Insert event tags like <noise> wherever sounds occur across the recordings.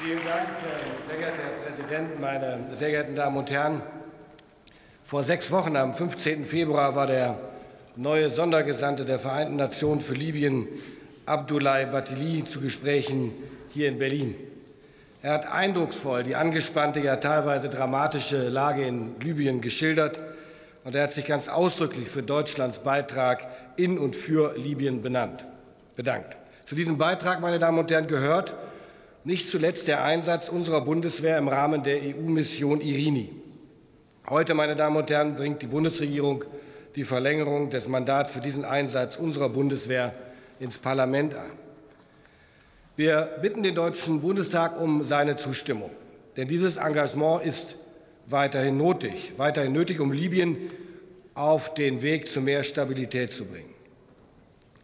Vielen Dank, sehr geehrter Herr Präsident, meine sehr geehrten Damen und Herren. Vor sechs Wochen, am 15. Februar, war der neue Sondergesandte der Vereinten Nationen für Libyen, Abdoulaye Batili, zu Gesprächen hier in Berlin. Er hat eindrucksvoll die angespannte, ja teilweise dramatische Lage in Libyen geschildert und er hat sich ganz ausdrücklich für Deutschlands Beitrag in und für Libyen benannt, bedankt. Zu diesem Beitrag, meine Damen und Herren, gehört nicht zuletzt der Einsatz unserer Bundeswehr im Rahmen der EU-Mission Irini. Heute, meine Damen und Herren, bringt die Bundesregierung die Verlängerung des Mandats für diesen Einsatz unserer Bundeswehr ins Parlament ein. Wir bitten den Deutschen Bundestag um seine Zustimmung, denn dieses Engagement ist weiterhin nötig, weiterhin nötig, um Libyen auf den Weg zu mehr Stabilität zu bringen.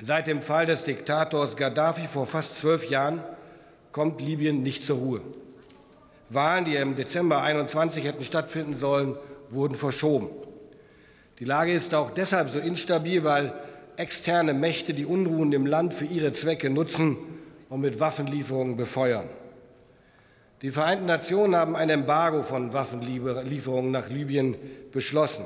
Seit dem Fall des Diktators Gaddafi vor fast zwölf Jahren kommt Libyen nicht zur Ruhe. Wahlen, die im Dezember 21 hätten stattfinden sollen, wurden verschoben. Die Lage ist auch deshalb so instabil, weil externe Mächte die Unruhen im Land für ihre Zwecke nutzen und mit Waffenlieferungen befeuern. Die Vereinten Nationen haben ein Embargo von Waffenlieferungen nach Libyen beschlossen.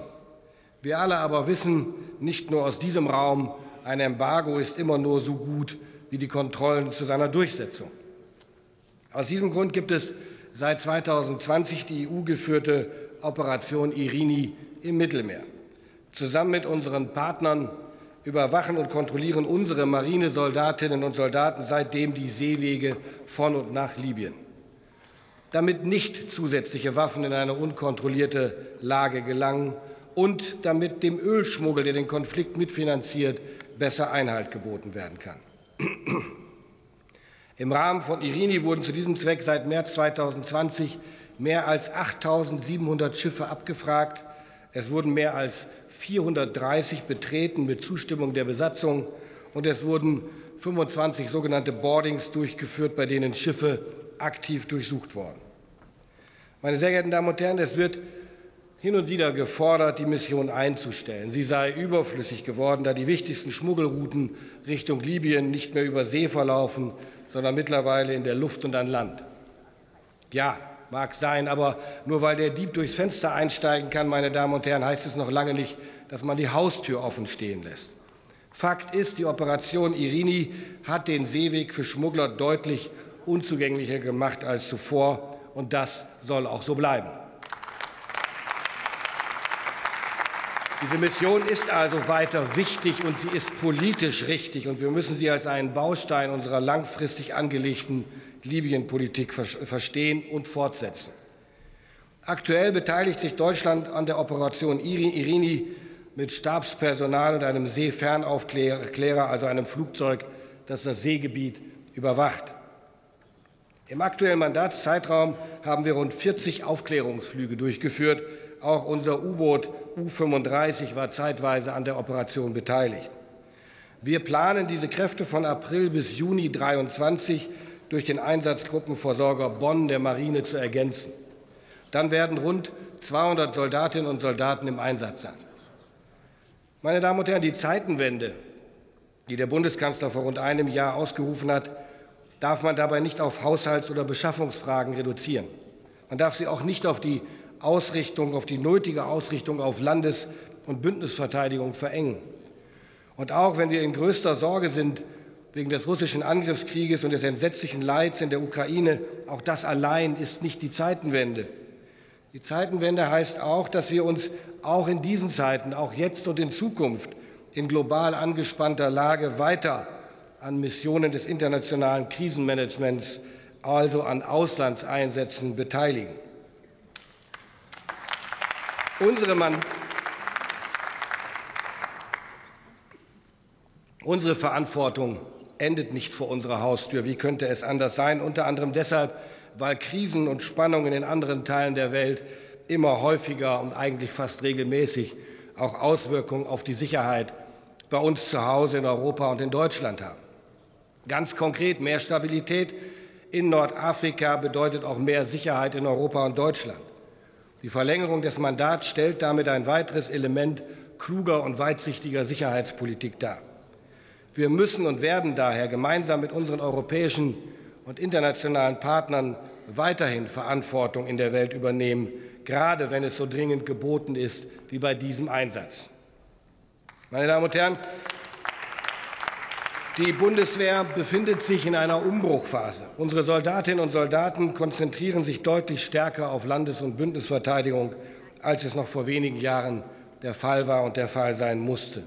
Wir alle aber wissen, nicht nur aus diesem Raum, ein Embargo ist immer nur so gut wie die Kontrollen zu seiner Durchsetzung. Aus diesem Grund gibt es seit 2020 die EU-geführte Operation Irini im Mittelmeer. Zusammen mit unseren Partnern überwachen und kontrollieren unsere Marinesoldatinnen und Soldaten seitdem die Seewege von und nach Libyen. Damit nicht zusätzliche Waffen in eine unkontrollierte Lage gelangen und damit dem Ölschmuggel, der den Konflikt mitfinanziert, besser Einhalt geboten werden kann. <clears throat> Im Rahmen von Irini wurden zu diesem Zweck seit März 2020 mehr als 8.700 Schiffe abgefragt. Es wurden mehr als 430 betreten mit Zustimmung der Besatzung und es wurden 25 sogenannte Boardings durchgeführt, bei denen Schiffe aktiv durchsucht wurden. Meine sehr geehrten Damen und Herren, es wird hin und wieder gefordert, die Mission einzustellen. Sie sei überflüssig geworden, da die wichtigsten Schmuggelrouten Richtung Libyen nicht mehr über See verlaufen, sondern mittlerweile in der Luft und an Land. Ja, mag sein, aber nur weil der Dieb durchs Fenster einsteigen kann, meine Damen und Herren, heißt es noch lange nicht, dass man die Haustür offen stehen lässt. Fakt ist, die Operation Irini hat den Seeweg für Schmuggler deutlich unzugänglicher gemacht als zuvor, und das soll auch so bleiben. Diese Mission ist also weiter wichtig und sie ist politisch richtig und wir müssen sie als einen Baustein unserer langfristig angelegten Libyenpolitik verstehen und fortsetzen. Aktuell beteiligt sich Deutschland an der Operation Irini mit Stabspersonal und einem Seefernaufklärer, also einem Flugzeug, das das Seegebiet überwacht. Im aktuellen Mandatszeitraum haben wir rund 40 Aufklärungsflüge durchgeführt. Auch unser U-Boot U-35 war zeitweise an der Operation beteiligt. Wir planen, diese Kräfte von April bis Juni 23 durch den Einsatzgruppenversorger Bonn der Marine zu ergänzen. Dann werden rund 200 Soldatinnen und Soldaten im Einsatz sein. Meine Damen und Herren, die Zeitenwende, die der Bundeskanzler vor rund einem Jahr ausgerufen hat, darf man dabei nicht auf Haushalts- oder Beschaffungsfragen reduzieren. Man darf sie auch nicht auf die Ausrichtung, auf die nötige Ausrichtung auf Landes- und Bündnisverteidigung verengen. Und auch wenn wir in größter Sorge sind wegen des russischen Angriffskrieges und des entsetzlichen Leids in der Ukraine, auch das allein ist nicht die Zeitenwende. Die Zeitenwende heißt auch, dass wir uns auch in diesen Zeiten, auch jetzt und in Zukunft, in global angespannter Lage weiter an Missionen des internationalen Krisenmanagements, also an Auslandseinsätzen beteiligen. Unsere, Mann Unsere Verantwortung endet nicht vor unserer Haustür. Wie könnte es anders sein? Unter anderem deshalb, weil Krisen und Spannungen in anderen Teilen der Welt immer häufiger und eigentlich fast regelmäßig auch Auswirkungen auf die Sicherheit bei uns zu Hause in Europa und in Deutschland haben. Ganz konkret, mehr Stabilität in Nordafrika bedeutet auch mehr Sicherheit in Europa und Deutschland. Die Verlängerung des Mandats stellt damit ein weiteres Element kluger und weitsichtiger Sicherheitspolitik dar. Wir müssen und werden daher gemeinsam mit unseren europäischen und internationalen Partnern weiterhin Verantwortung in der Welt übernehmen, gerade wenn es so dringend geboten ist wie bei diesem Einsatz. Meine Damen und Herren, die Bundeswehr befindet sich in einer Umbruchphase. Unsere Soldatinnen und Soldaten konzentrieren sich deutlich stärker auf Landes- und Bündnisverteidigung, als es noch vor wenigen Jahren der Fall war und der Fall sein musste.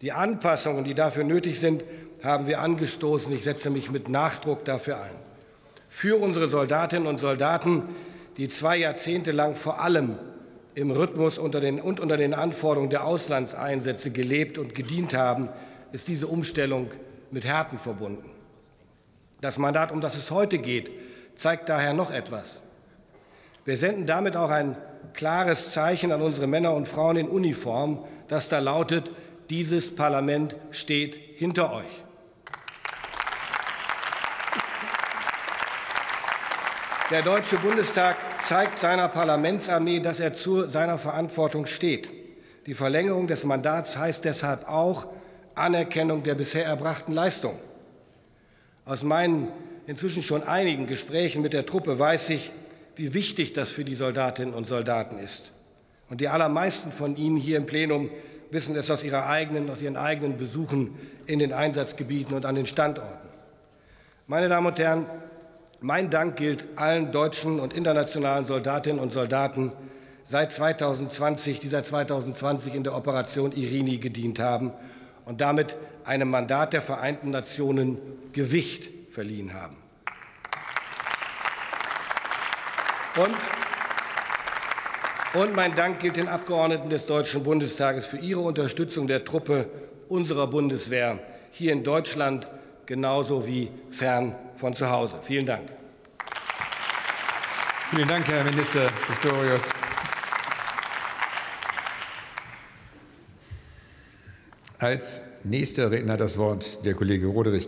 Die Anpassungen, die dafür nötig sind, haben wir angestoßen. Ich setze mich mit Nachdruck dafür ein. Für unsere Soldatinnen und Soldaten, die zwei Jahrzehnte lang vor allem im Rhythmus unter den, und unter den Anforderungen der Auslandseinsätze gelebt und gedient haben, ist diese Umstellung mit Härten verbunden. Das Mandat, um das es heute geht, zeigt daher noch etwas. Wir senden damit auch ein klares Zeichen an unsere Männer und Frauen in Uniform, das da lautet, dieses Parlament steht hinter euch. Der Deutsche Bundestag zeigt seiner Parlamentsarmee, dass er zu seiner Verantwortung steht. Die Verlängerung des Mandats heißt deshalb auch, Anerkennung der bisher erbrachten Leistung. Aus meinen inzwischen schon einigen Gesprächen mit der Truppe weiß ich, wie wichtig das für die Soldatinnen und Soldaten ist. Und die allermeisten von Ihnen hier im Plenum wissen es aus, ihrer eigenen, aus ihren eigenen Besuchen in den Einsatzgebieten und an den Standorten. Meine Damen und Herren, mein Dank gilt allen deutschen und internationalen Soldatinnen und Soldaten seit 2020, die seit 2020 in der Operation Irini gedient haben und damit einem Mandat der Vereinten Nationen Gewicht verliehen haben. Und, und mein Dank gilt den Abgeordneten des Deutschen Bundestages für ihre Unterstützung der Truppe unserer Bundeswehr hier in Deutschland genauso wie fern von zu Hause. Vielen Dank. Vielen Dank, Herr Minister Pistorius. Als nächster Redner hat das Wort der Kollege Roderich.